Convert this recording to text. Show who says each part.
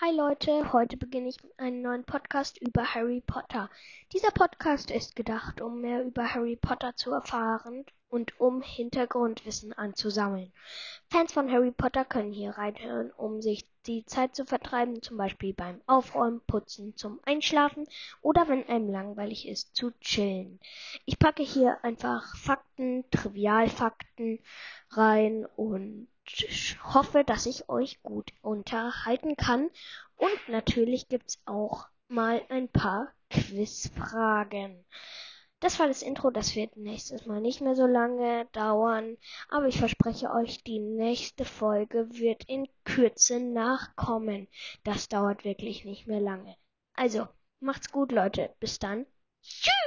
Speaker 1: Hi Leute, heute beginne ich einen neuen Podcast über Harry Potter. Dieser Podcast ist gedacht, um mehr über Harry Potter zu erfahren und um Hintergrundwissen anzusammeln. Fans von Harry Potter können hier reinhören, um sich die Zeit zu vertreiben, zum Beispiel beim Aufräumen, Putzen, zum Einschlafen oder wenn einem langweilig ist, zu chillen. Ich packe hier einfach Fakten, Trivialfakten rein und hoffe, dass ich euch gut unterhalten kann. Und natürlich gibt's auch mal ein paar Quizfragen. Das war das Intro, das wird nächstes Mal nicht mehr so lange dauern, aber ich verspreche euch, die nächste Folge wird in Kürze nachkommen. Das dauert wirklich nicht mehr lange. Also, macht's gut, Leute. Bis dann. Tschüss!